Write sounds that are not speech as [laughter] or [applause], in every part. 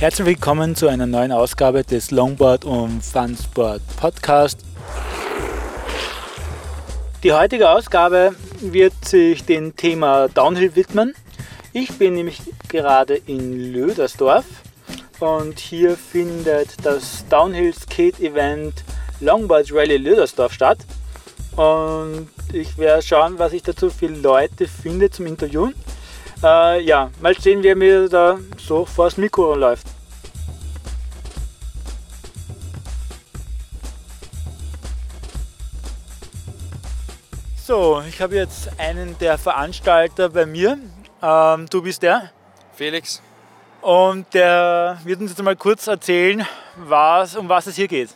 Herzlich willkommen zu einer neuen Ausgabe des Longboard und Funsport Podcast. Die heutige Ausgabe wird sich dem Thema Downhill widmen. Ich bin nämlich gerade in Lödersdorf und hier findet das Downhill Skate Event Longboard Rally Lödersdorf statt. Und ich werde schauen, was ich dazu für Leute finde zum Interviewen. Äh, ja, mal sehen, wer mir da so vor das Mikro läuft. So, ich habe jetzt einen der Veranstalter bei mir. Ähm, du bist der? Felix. Und der wird uns jetzt mal kurz erzählen, was, um was es hier geht.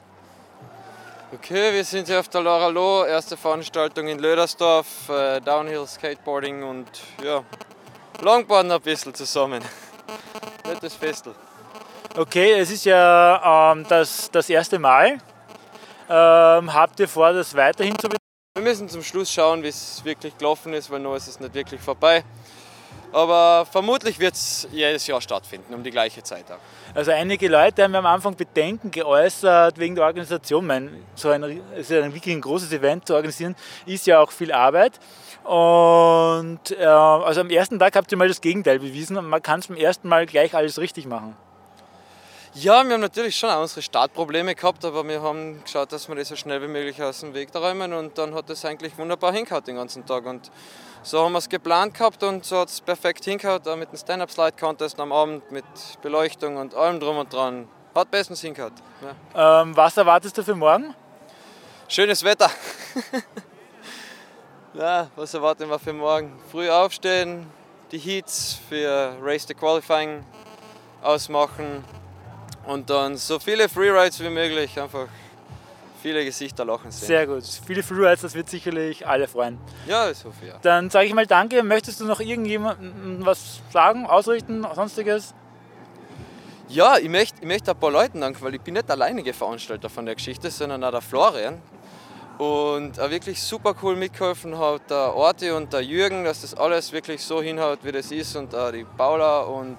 Okay, wir sind hier auf der Laura Loh, erste Veranstaltung in Lödersdorf, äh, Downhill Skateboarding und ja, Longboarden ein bisschen zusammen. Nettes Festel. Okay, es ist ja ähm, das, das erste Mal. Ähm, habt ihr vor, das weiterhin zu betreiben? Wir müssen zum Schluss schauen, wie es wirklich gelaufen ist, weil noch ist es nicht wirklich vorbei. Aber vermutlich wird es jedes Jahr stattfinden, um die gleiche Zeit auch. Also einige Leute haben am Anfang Bedenken geäußert wegen der Organisation. Mein, so ein, also ein wirklich ein großes Event zu organisieren, ist ja auch viel Arbeit. Und äh, also am ersten Tag habt ihr mal das Gegenteil bewiesen und man kann es beim ersten Mal gleich alles richtig machen. Ja, wir haben natürlich schon auch unsere Startprobleme gehabt, aber wir haben geschaut, dass wir das so schnell wie möglich aus dem Weg räumen und dann hat es eigentlich wunderbar hingehauen den ganzen Tag. Und so haben wir es geplant gehabt und so hat es perfekt hingehauen, auch mit dem Stand-Up-Slide-Contest am Abend, mit Beleuchtung und allem drum und dran. Hat bestens hingehauen. Ja. Ähm, was erwartest du für morgen? Schönes Wetter. [laughs] ja, was erwarten wir für morgen? Früh aufstehen, die Heats für Race the Qualifying ausmachen und dann so viele Freerides wie möglich, einfach viele Gesichter lachen sehen. Sehr gut. Viele Freerides, das wird sicherlich alle freuen. Ja, ich hoffe ja. Dann sage ich mal Danke. Möchtest du noch irgendjemandem was sagen, ausrichten, sonstiges? Ja, ich möchte, ich möchte ein paar Leuten danken, weil ich bin nicht alleinige Veranstalter von der Geschichte, sondern auch der Florian. Und auch wirklich super cool mitgeholfen hat der Orti und der Jürgen, dass das alles wirklich so hinhaut, wie das ist. Und auch die Paula und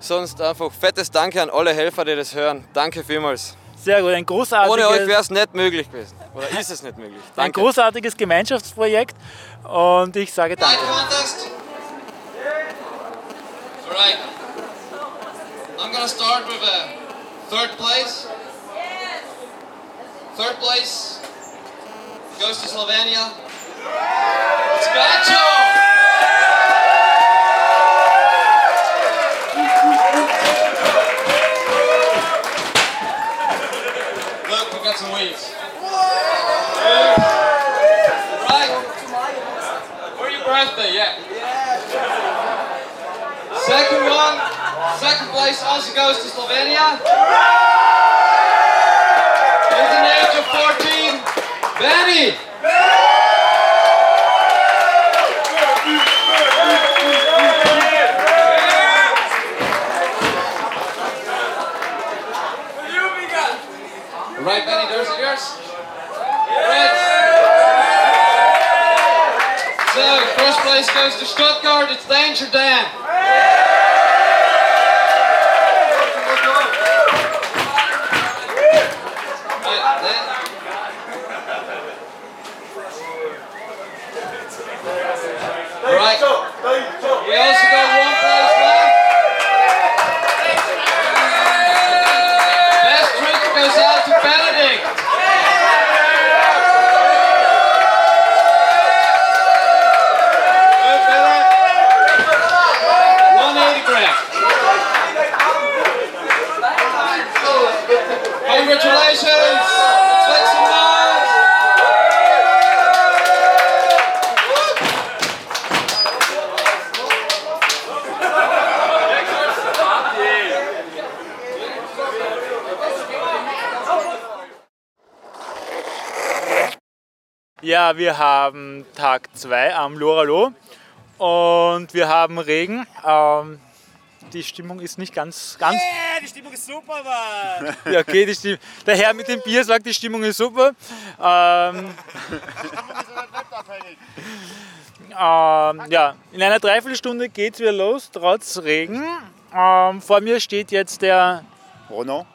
sonst einfach fettes Danke an alle Helfer, die das hören. Danke vielmals. Sehr gut, ein großartiges... Ohne euch wäre es nicht möglich gewesen. Oder ist es nicht möglich. Danke. Ein großartiges Gemeinschaftsprojekt und ich sage Danke. Alright. I'm gonna start with a third place. Third place goes to Slovenia. Skacho! Also goes to Slovenia. With an age of 14, Benny. Right, Benny, those are yours. Right. So, first place goes to Stuttgart, it's Danger Dan. Ja, wir haben Tag 2 am Loralo und wir haben Regen. Ähm, die Stimmung ist nicht ganz, ganz. Yeah, die Stimmung ist super, Mann! [laughs] Ja, okay, die Stimmung. Der Herr mit dem Bier sagt, die Stimmung ist super. Ähm, ähm, ja, in einer Dreiviertelstunde geht es wieder los, trotz Regen. Ähm, vor mir steht jetzt der Renault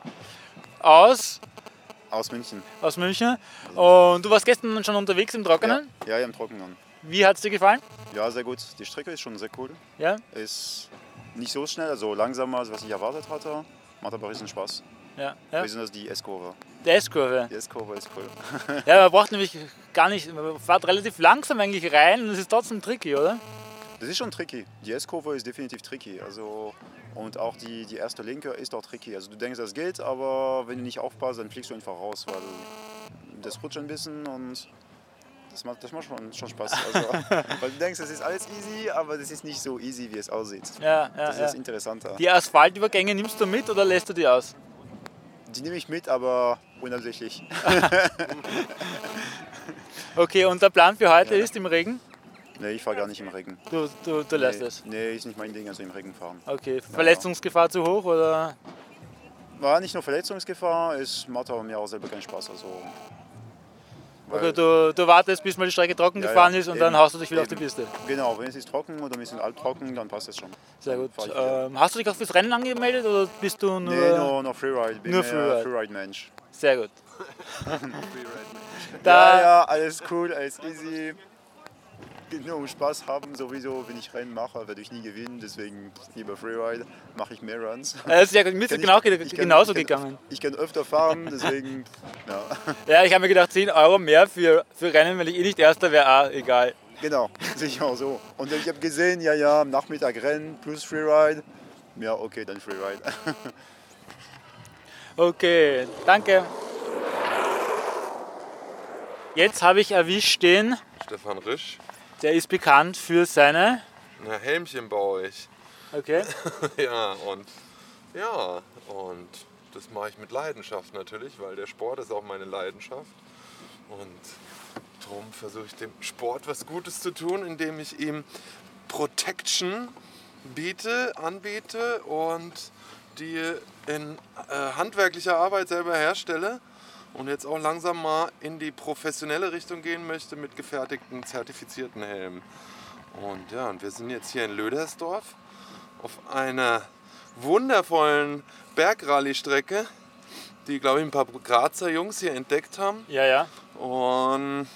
aus, aus München. aus München. Und du warst gestern schon unterwegs im Trockenen. Ja, ja, im Trockenen. Wie hat es dir gefallen? Ja, sehr gut. Die Strecke ist schon sehr cool. Ja? Ist nicht so schnell, also langsamer, als was ich erwartet hatte. Macht aber riesen Spaß. Ja. ja. Besonders die S-Kurve. Der S-Kurve. Die S-Kurve ist cool. [laughs] Ja, man braucht nämlich gar nicht, man fährt relativ langsam eigentlich rein und es ist trotzdem tricky, oder? Das ist schon tricky. Die S-Kurve ist definitiv tricky. Also, und auch die, die erste Linke ist auch tricky. Also du denkst, das geht, aber wenn du nicht aufpasst, dann fliegst du einfach raus, weil das rutscht ein bisschen und das macht, das macht schon, schon Spaß. Also, [laughs] weil du denkst, das ist alles easy, aber das ist nicht so easy, wie es aussieht. Ja, ja, Das ja. ist interessanter. Die Asphaltübergänge nimmst du mit oder lässt du die aus? Die nehme ich mit, aber unabsichtlich. [laughs] Okay, und der Plan für heute ist im Regen? Nee, ich fahre gar nicht im Regen. Du, du, du lässt nee, es. Nee, ist nicht mein Ding, also im Regen fahren. Okay, Verletzungsgefahr zu hoch oder? War nicht nur Verletzungsgefahr, es macht aber mir auch selber keinen Spaß. Also, Okay, du, du wartest, bis mal die Strecke trocken Ja, gefahren ja, ist und eben, dann haust du dich wieder auf die eben. Piste. Genau, wenn es ist trocken oder ein bisschen alttrocken, dann passt es schon. Sehr gut. Ähm, hast du dich auch fürs Rennen angemeldet oder bist du nur. nee, nur, nur Freeride. Bin nur mehr Freeride. Freeride-Mensch. Sehr gut. [laughs] ja, Da, ja, alles cool, alles easy. Geht nur um Spaß haben, sowieso, wenn ich Rennen mache, werde ich nie gewinnen, deswegen lieber Freeride, mache ich mehr Runs. Äh, sehr gut. Mir ist genau, ich- genauso ich kann- gegangen. Ich kann öfter fahren, deswegen, ja. [laughs] Ja, ich habe mir gedacht, 10 Euro mehr für, für Rennen, wenn ich eh nicht Erster wäre, ah, egal. Genau, [laughs] sicher auch so. Und ich habe gesehen, ja, ja, am Nachmittag Rennen plus Freeride. Ja, okay, dann Freeride. [laughs] Okay, danke. Jetzt habe ich erwischt den, Stefan Risch. Der ist bekannt für seine. Na, Helmchen baue ich. Okay. [laughs] ja, und ja, und das mache ich mit Leidenschaft natürlich, weil der Sport ist auch meine Leidenschaft. Und darum versuche ich dem Sport was Gutes zu tun, indem ich ihm Protection biete, anbiete und die in äh, handwerklicher Arbeit selber herstelle und jetzt auch langsam mal in die professionelle Richtung gehen möchte mit gefertigten, zertifizierten Helmen. Und ja, und wir sind jetzt hier in Lödersdorf auf einer wundervollen Bergrallye-Strecke, die, glaube ich, ein paar Grazer Jungs hier entdeckt haben. Ja, ja. Und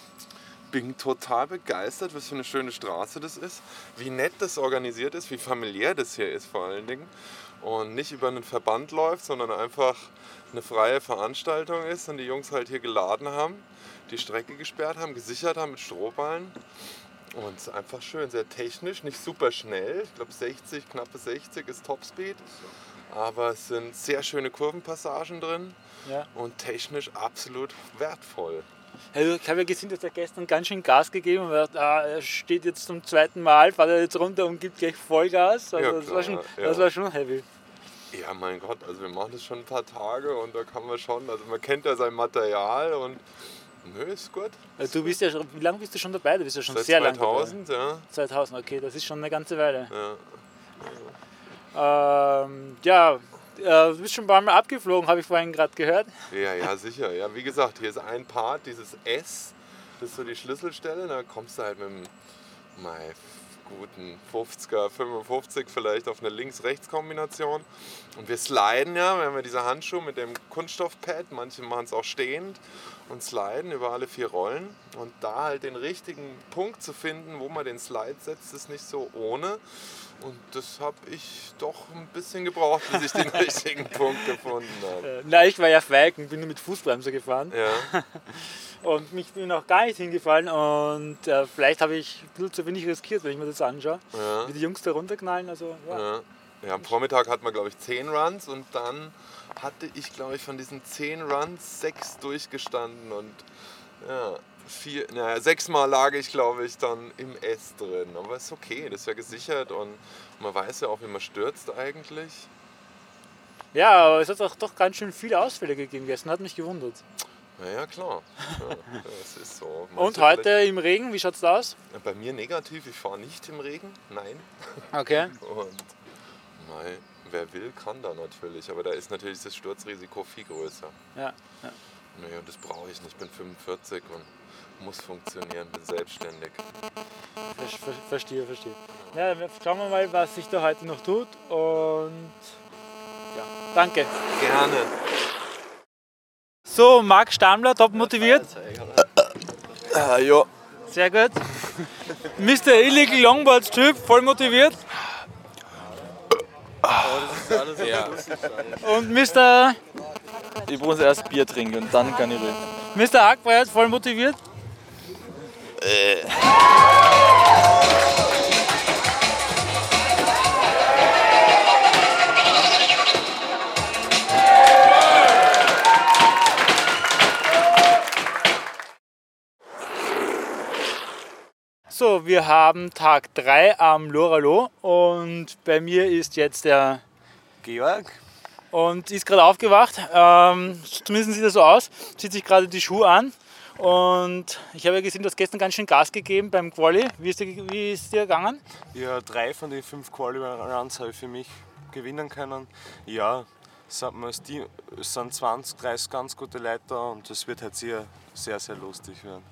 bin total begeistert, was für eine schöne Straße das ist, wie nett das organisiert ist, wie familiär das hier ist vor allen Dingen. Und nicht über einen Verband läuft, sondern einfach eine freie Veranstaltung ist und die Jungs halt hier geladen haben, die Strecke gesperrt haben, gesichert haben mit Strohballen. Und es ist einfach schön, sehr technisch, nicht super schnell. Ich glaube 60, knappe 60 ist Topspeed. Aber es sind sehr schöne Kurvenpassagen drin ja. und technisch absolut wertvoll. Ich habe ja gesehen, dass er gestern ganz schön Gas gegeben hat. Ah, er steht jetzt zum zweiten Mal, fährt er jetzt runter und gibt gleich Vollgas. Also Ja, das, war schon, das war schon heavy. Ja, mein Gott, also wir machen das schon ein paar Tage und da kann man schon, also man kennt ja sein Material und nö, ist gut. Also du bist ja schon, wie lange bist du schon dabei? Du bist ja schon Seit sehr lange dabei. 2000, ja. 2000, okay, das ist schon eine ganze Weile. ja. Ähm, ja, äh, du bist schon ein paar Mal abgeflogen, habe ich vorhin gerade gehört. Ja, ja, [laughs] sicher. Ja, wie gesagt, hier ist ein Part, dieses S, das ist so die Schlüsselstelle. Da kommst du halt mit dem mei, guten 50er, 55 vielleicht auf eine Links-Rechts-Kombination. Und wir sliden ja, wir haben ja diese Handschuhe mit dem Kunststoffpad, manche machen es auch stehend und sliden über alle vier Rollen. Und da halt den richtigen Punkt zu finden, wo man den Slide setzt, ist nicht so ohne. Und das habe ich doch ein bisschen gebraucht, bis ich den [laughs] richtigen Punkt gefunden habe. Äh, na, ich war ja feig und bin nur mit Fußbremse gefahren. Ja. [laughs] Und mich bin auch gar nicht hingefallen. Und äh, vielleicht habe ich ein bisschen zu wenig riskiert, wenn ich mir das anschaue. Ja. Wie die Jungs da runterknallen. Also, ja. Ja. ja, am Vormittag hatten wir, glaube ich, 10 Runs und dann hatte ich, glaube ich, von diesen 10 Runs sechs durchgestanden und ja, vier, naja, sechsmal lag ich, glaube ich, dann im S drin. Aber ist okay, das ist ja gesichert und man weiß ja auch, wie man stürzt eigentlich. ja, aber es hat auch doch ganz schön viele Ausfälle gegeben gestern. Hat mich gewundert. Naja, klar. Ja, das ist so. [laughs] Und heute im Regen, wie schaut es da aus? Bei mir negativ, ich fahre nicht im Regen, nein. Okay. [laughs] Und mei, wer will, kann da natürlich. Aber da ist natürlich das Sturzrisiko viel größer. Ja, ja. Nee, das brauche ich nicht. Ich bin 45 und muss funktionieren, bin selbstständig. Ver ver verstehe, verstehe. Ja, schauen wir mal, was sich da heute noch tut und ja, danke. Gerne. So, Marc Stammler, top motiviert. Ah, ja. Sehr gut. [laughs] Mr. Illegal Longboards Typ, voll motiviert. Ja. Und Mr. Ich muss erst Bier trinken und dann kann ich reden. Mr. Hackbreit, voll motiviert. So, wir haben Tag 3 am Loralo und bei mir ist jetzt der Georg? und ist gerade aufgewacht. Ähm, zumindest sieht er so aus. Zieht sich gerade die Schuhe an. Und ich habe ja gesehen, du hast gestern ganz schön Gas gegeben beim Quali. Wie ist dir, wie ist dir gegangen? Ja, drei von den fünf Quali-Runs habe ich für mich gewinnen können. Ja, es sind, Team- es sind 20, 30 ganz gute Leute da und es wird halt sehr, sehr, sehr lustig werden.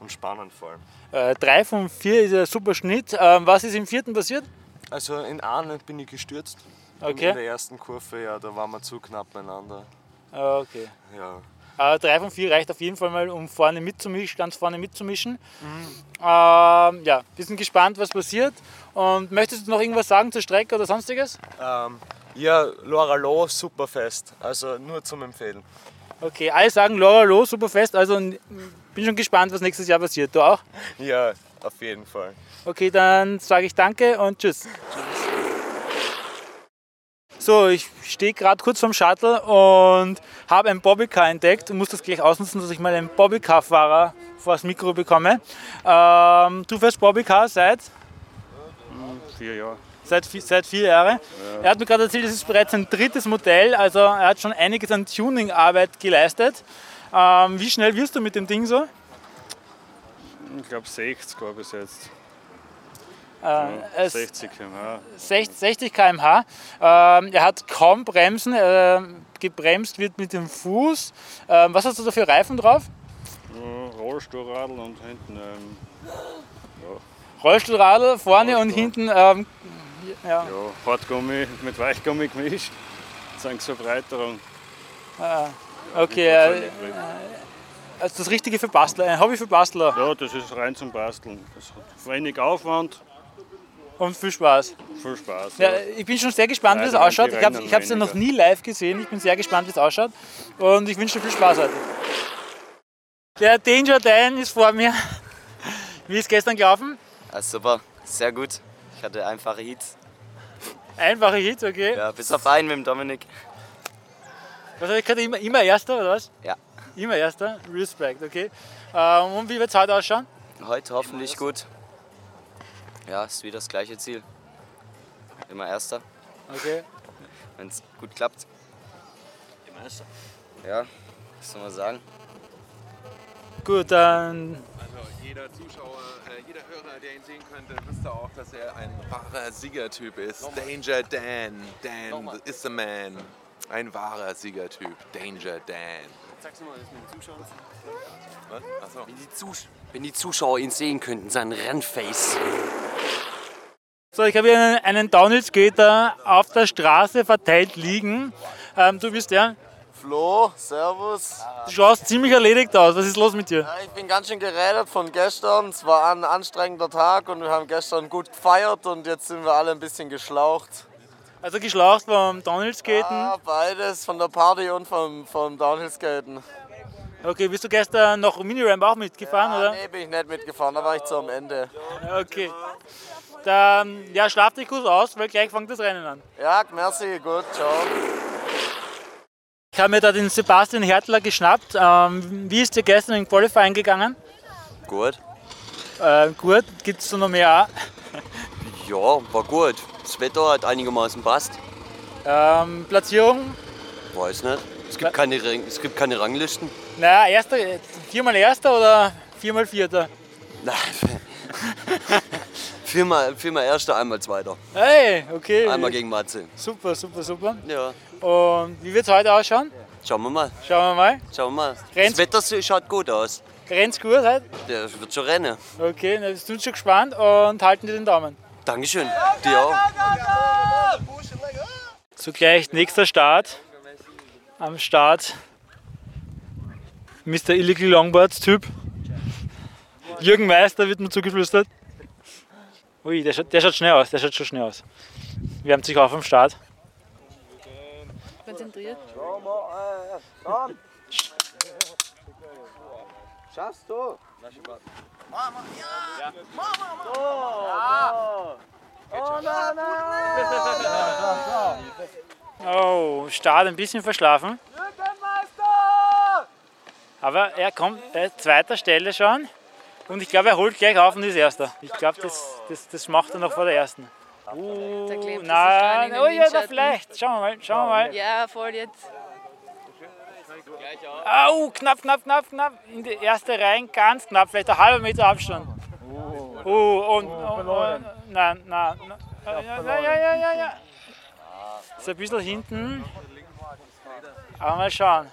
Und spannend vor allem. Äh, drei von vier ist ein super Schnitt. Ähm, was ist im vierten passiert? Also in einem bin ich gestürzt. In Okay. der ersten Kurve, ja, da waren wir zu knapp beieinander. Ah, Okay. Ja. Äh, drei von vier reicht auf jeden Fall mal, um vorne mitzumischen, ganz vorne mitzumischen. Ähm, ja, wir sind gespannt, was passiert. Und möchtest du noch irgendwas sagen zur Strecke oder sonstiges? Ähm, ja, Laura Loh, super fest. Also nur zum Empfehlen. Okay, alle sagen Laura Loh, super fest. Also bin schon gespannt, was nächstes Jahr passiert. Du auch? Ja, auf jeden Fall. Okay, dann sage ich danke und tschüss. So, ich stehe gerade kurz vorm Shuttle und habe ein Bobbycar entdeckt und muss das gleich ausnutzen, dass ich mal einen Bobbycar-Fahrer vor das Mikro bekomme. Ähm, du fährst Bobbycar seit? Vier Jahre. Seit, seit vier Jahren. Er hat mir gerade erzählt, es ist bereits sein drittes Modell, also er hat schon einiges an Tuning-Arbeit geleistet. Ähm, wie schnell wirst du mit dem Ding so? Ich glaube 60 war bis jetzt. Äh, Ja, es- 60 km/h. 60, 60 km/h. Ähm, er hat kaum Bremsen, äh, gebremst wird mit dem Fuß. Ähm, was hast du da für Reifen drauf? Ja, Rollstuhlradl und hinten ähm, Rollstuhlradl vorne und hinten. Ähm, ja, ja, Hartgummi mit Weichgummi gemischt. Sagen zur Breiterung. okay, äh, also das Richtige für Bastler, ein Hobby für Bastler Ja, das ist rein zum Basteln. Das hat wenig Aufwand, und viel Spaß. viel Spaß. Ja, ich bin schon sehr gespannt, wie es ausschaut. Ich habe es ja noch nie live gesehen. Ich bin sehr gespannt, wie es ausschaut. Und ich wünsche dir viel Spaß heute. Der Danger Dan ist vor mir. [laughs] Wie ist gestern gelaufen? Ja, super, sehr gut. Ich hatte einfache Hits. Einfache Hits, okay. Ja, bis auf einen mit dem Dominik. Was habe ich gerade immer, immer Erster oder was? Ja. Immer Erster? Respekt, okay. Ähm, und wie wird es heute ausschauen? Heute hoffentlich gut. Ja, ist wieder das gleiche Ziel. Immer Erster, Okay. wenn es gut klappt. Ja, was soll man sagen? Gut, dann Also jeder Zuschauer, äh, jeder Hörer, der ihn sehen könnte, wüsste auch, dass er ein wahrer Siegertyp ist. Danger Dan. Dan is the man. Ein wahrer Siegertyp. Danger Dan. Sag's nochmal, das mit den Zuschauern. Was? Achso. Wenn die, Zus wenn die Zuschauer ihn sehen könnten, sein Rennface. So, ich habe hier einen, einen Downhill-Skater auf der Straße verteilt liegen. Ähm, du bist der? Flo, Servus. Du schaust ziemlich erledigt aus. Was ist los mit dir? Ja, ich bin ganz schön gerädert von gestern. Es war ein anstrengender Tag und wir haben gestern gut gefeiert und jetzt sind wir alle ein bisschen geschlaucht. Also geschlaucht vom Downhill-Skaten. Ja, beides, von der Party und vom, vom Downhill-Skaten. Okay, bist du gestern noch Miniramp auch mitgefahren, Ja, oder? nee, bin ich nicht mitgefahren, da war ich zu am Ende. Okay. Dann, ja, schlaf dich gut aus, weil gleich fängt das Rennen an. Ja, merci, gut, ciao. Ich habe mir da den Sebastian Hertler geschnappt. Ähm, wie ist dir gestern im Qualifying gegangen? Gut. Äh, gut, gibt es noch mehr? [laughs] Ja, war gut. Das Wetter hat einigermaßen passt. Ähm, Platzierung? Weiß nicht. Es gibt keine, es gibt keine Ranglisten. Naja, erster, viermal Erster oder viermal Vierter? Nein. [laughs] viermal, viermal Erster, einmal Zweiter. Hey, okay. Einmal gegen Matze. Super, super, super. Ja. Und wie wird es heute ausschauen? Schauen wir mal. Schauen wir mal. Schauen wir mal. Rennt's- Das Wetter schaut gut aus. Rennt's gut heute? Der wird schon rennen. Okay, wir sind schon gespannt und halten dir den Daumen. Dankeschön. Dir auch. So gleich nächster Start. Am Start Mr. Illegal Longboards Typ. Jürgen Meister wird mir zugeflüstert. Ui, der schaut, der schaut schnell aus, der schaut schon schnell aus. Wärmt sich auf am Start. Konzentriert. Schaffst du? Oh, Start ein bisschen verschlafen. Aber er kommt bei zweiter Stelle schon. Und ich glaube, er holt gleich auf und ist erster. Ich glaube, das, das, das macht er noch vor der ersten. Uh, nein, oh ja, da vielleicht. Schauen wir mal, schauen wir mal. Ja, voll jetzt. Au, knapp, knapp, knapp, knapp. In die erste rein, ganz knapp, vielleicht ein halber Meter Abstand. Oh, und, und, und nein, nein, nein. Ja, ja, ja, ja, ja, ja. Ist ein bisschen hinten. Aber mal schauen.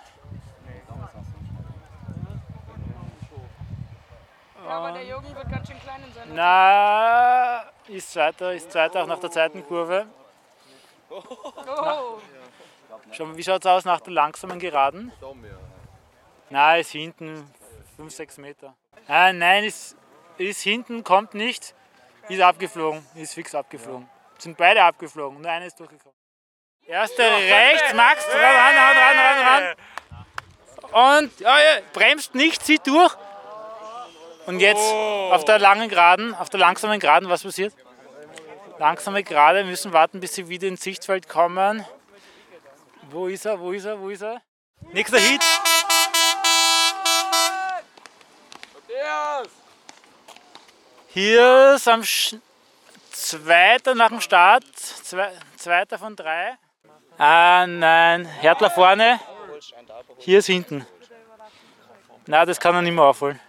Aber der Jürgen wird ganz schön klein in seiner Na, ist zweiter, ist zweiter auch nach der zweiten Kurve. Oh. Schon, wie schaut es aus nach der langsamen Geraden? Nein, ist hinten 5, 6 Meter. Ah, nein, ist, ist hinten, kommt nicht. Ist abgeflogen, ist fix abgeflogen. Sind beide abgeflogen, nur einer ist durchgekommen. Erste rechts, Max, ran, ran, ran, ran, ran. Und ja, ja, bremst nicht, zieht durch. Und jetzt auf der langen Geraden, auf der langsamen Geraden, was passiert? Langsame Gerade, müssen warten, bis sie wieder ins Sichtfeld kommen. Wo ist er? Wo ist er? Wo ist er? Nächster Hit. Hier ist am Sch Zweiter nach dem Start. Zwei, zweiter von drei. Ah nein, Hertler vorne. Hier ist hinten. Na, das kann er nicht mehr aufholen.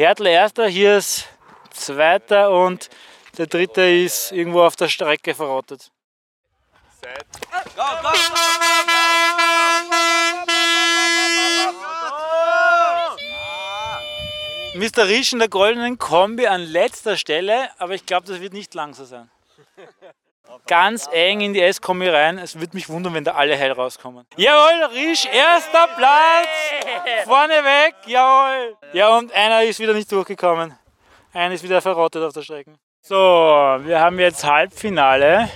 Hertler erster, hier ist zweiter und der dritte ist irgendwo auf der Strecke verrottet. Mr. Risch in der goldenen Kombi an letzter Stelle, aber ich glaube, das wird nicht lang so sein. Ganz eng in die S-Kombi rein. Es würde mich wundern, wenn da alle heil rauskommen. Jawohl, Risch, erster Platz! [laughs] Vorne weg, jawohl! Ja, und einer ist wieder nicht durchgekommen. Einer ist wieder verrottet auf der Strecke. So, wir haben jetzt Halbfinale.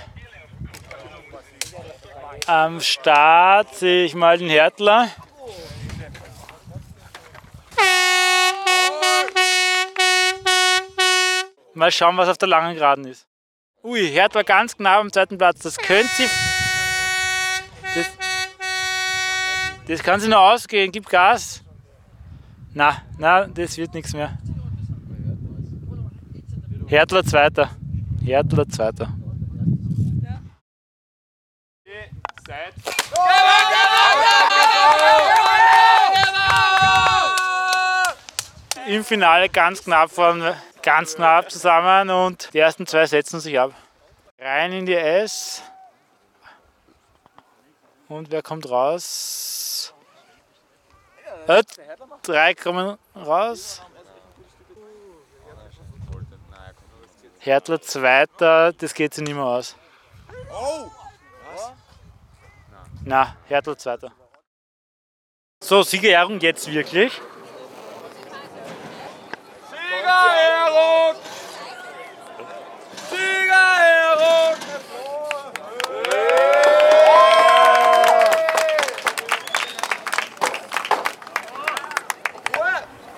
Am Start sehe ich mal den Hertler. Mal schauen, was auf der langen Geraden ist. Ui, Hertha ganz knapp am zweiten Platz. Das könnte sie. Das, das kann sie noch ausgehen. Gib Gas. Na, na, das wird nichts mehr. Hertler Zweiter. Hertler Zweiter. Im Finale ganz knapp von ganz knapp zusammen und die ersten zwei setzen sich ab. Rein in die S. Und wer kommt raus? Äh, drei kommen raus. Hertler Zweiter, das geht sich nicht mehr aus. Na, Hertler Zweiter. So, Siegerehrung jetzt wirklich. Siegerehrung! Siegerehrung!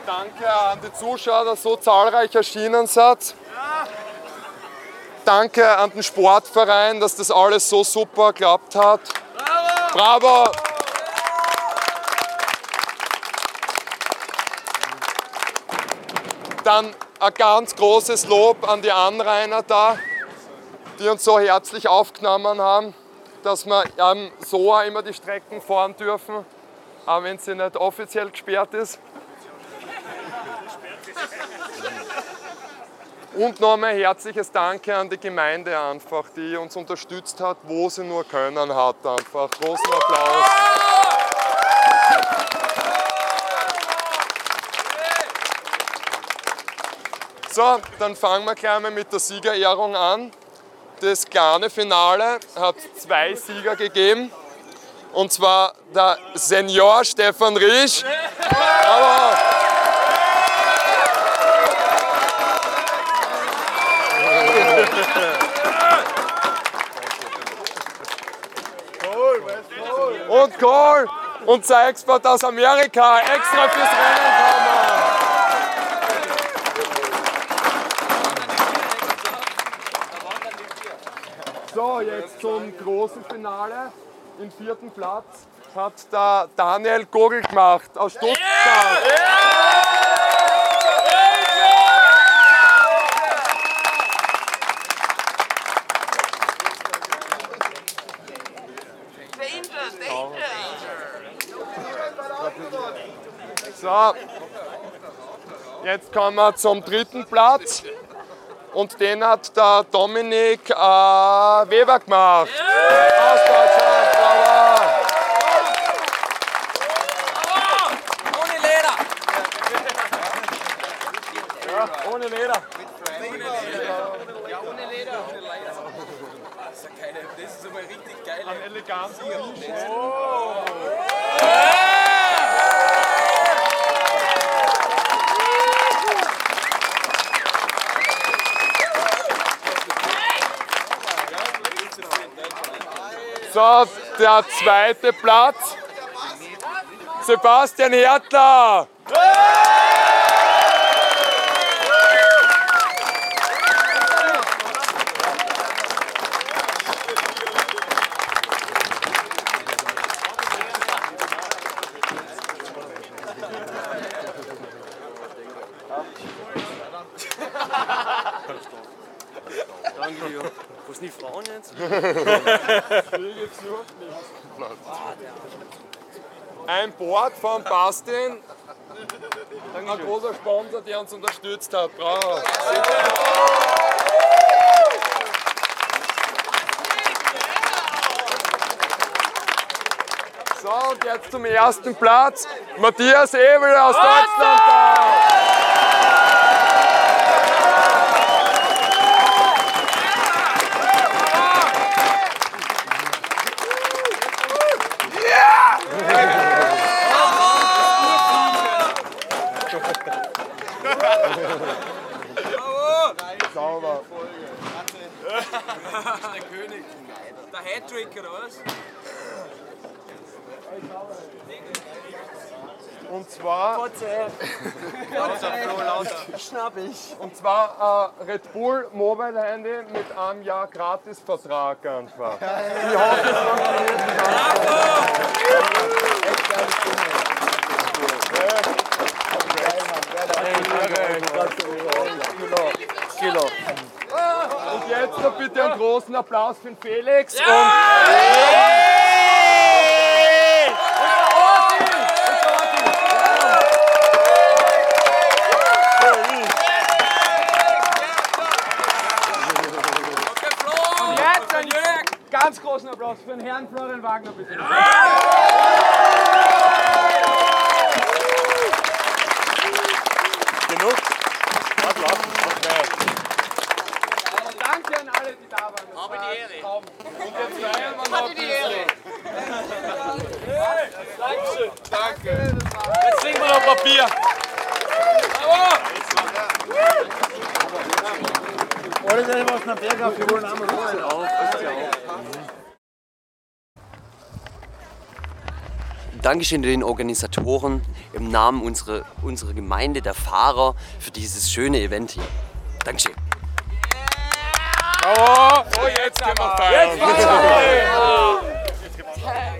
Danke an die Zuschauer, dass so zahlreich erschienen seid. Danke an den Sportverein, dass das alles so super geklappt hat. Bravo! Dann ein ganz großes Lob an die Anrainer da, die uns so herzlich aufgenommen haben, dass wir am SOA immer die Strecken fahren dürfen, auch wenn sie nicht offiziell gesperrt ist. Und nochmal herzliches Danke an die Gemeinde einfach, die uns unterstützt hat, wo sie nur können hat einfach. Großen Applaus. So, dann fangen wir gleich mal mit der Siegerehrung an. Das kleine Finale hat zwei Sieger gegeben. Und zwar der Senior Stefan Riesch. Aber und Cole, unser Expert aus Amerika, extra fürs Rennen kommen. Jetzt zum großen Finale. Im vierten Platz hat der Daniel Gogel gemacht aus Stuttgart. So, jetzt kommen wir zum dritten Platz. Und den hat der Dominik äh, Weber gemacht. Aus Deutschland, bravo. Ohne Leder. Ja, ohne Leder. Ja, ohne Leder. Das ist ja keine, das ist aber richtig geil. Ein eleganter So, der zweite Platz. Sebastian Hertler. Danke dir. Jetzt? [laughs] Ein Board von Bastin. Ein großer Sponsor, der uns unterstützt hat. Bravo. So, und jetzt zum ersten Platz. Matthias Ebel aus Deutschland. Sauber. Der König. Der Hattrick oder was? Und zwar. Lauter. Schnapp ich. Und zwar äh, Red Bull Mobile Handy mit einem Jahr Gratisvertrag einfach. Ich hoffe, es Kilo. Und jetzt noch bitte einen großen Applaus für den Felix. Und Und jetzt ein ganz großen Applaus für den Herrn Florian Wagner, bitte. Genug? Applaus. Danke an alle, die da waren. Das Habe war die Ehre. Traum. Und jetzt feiern wir noch Hatte die Ehre. Dankeschön. Danke. Jetzt trinken wir noch Papier. Alle, die was nach Berg auf, die wollen auch mal raus. auf. Passt ja auf. Dankeschön den Organisatoren im Namen unserer, unserer Gemeinde, der Fahrer, für dieses schöne Event hier. Dankeschön. Bravo. Oh, jetzt können wir feiern. Jetzt feiern wir.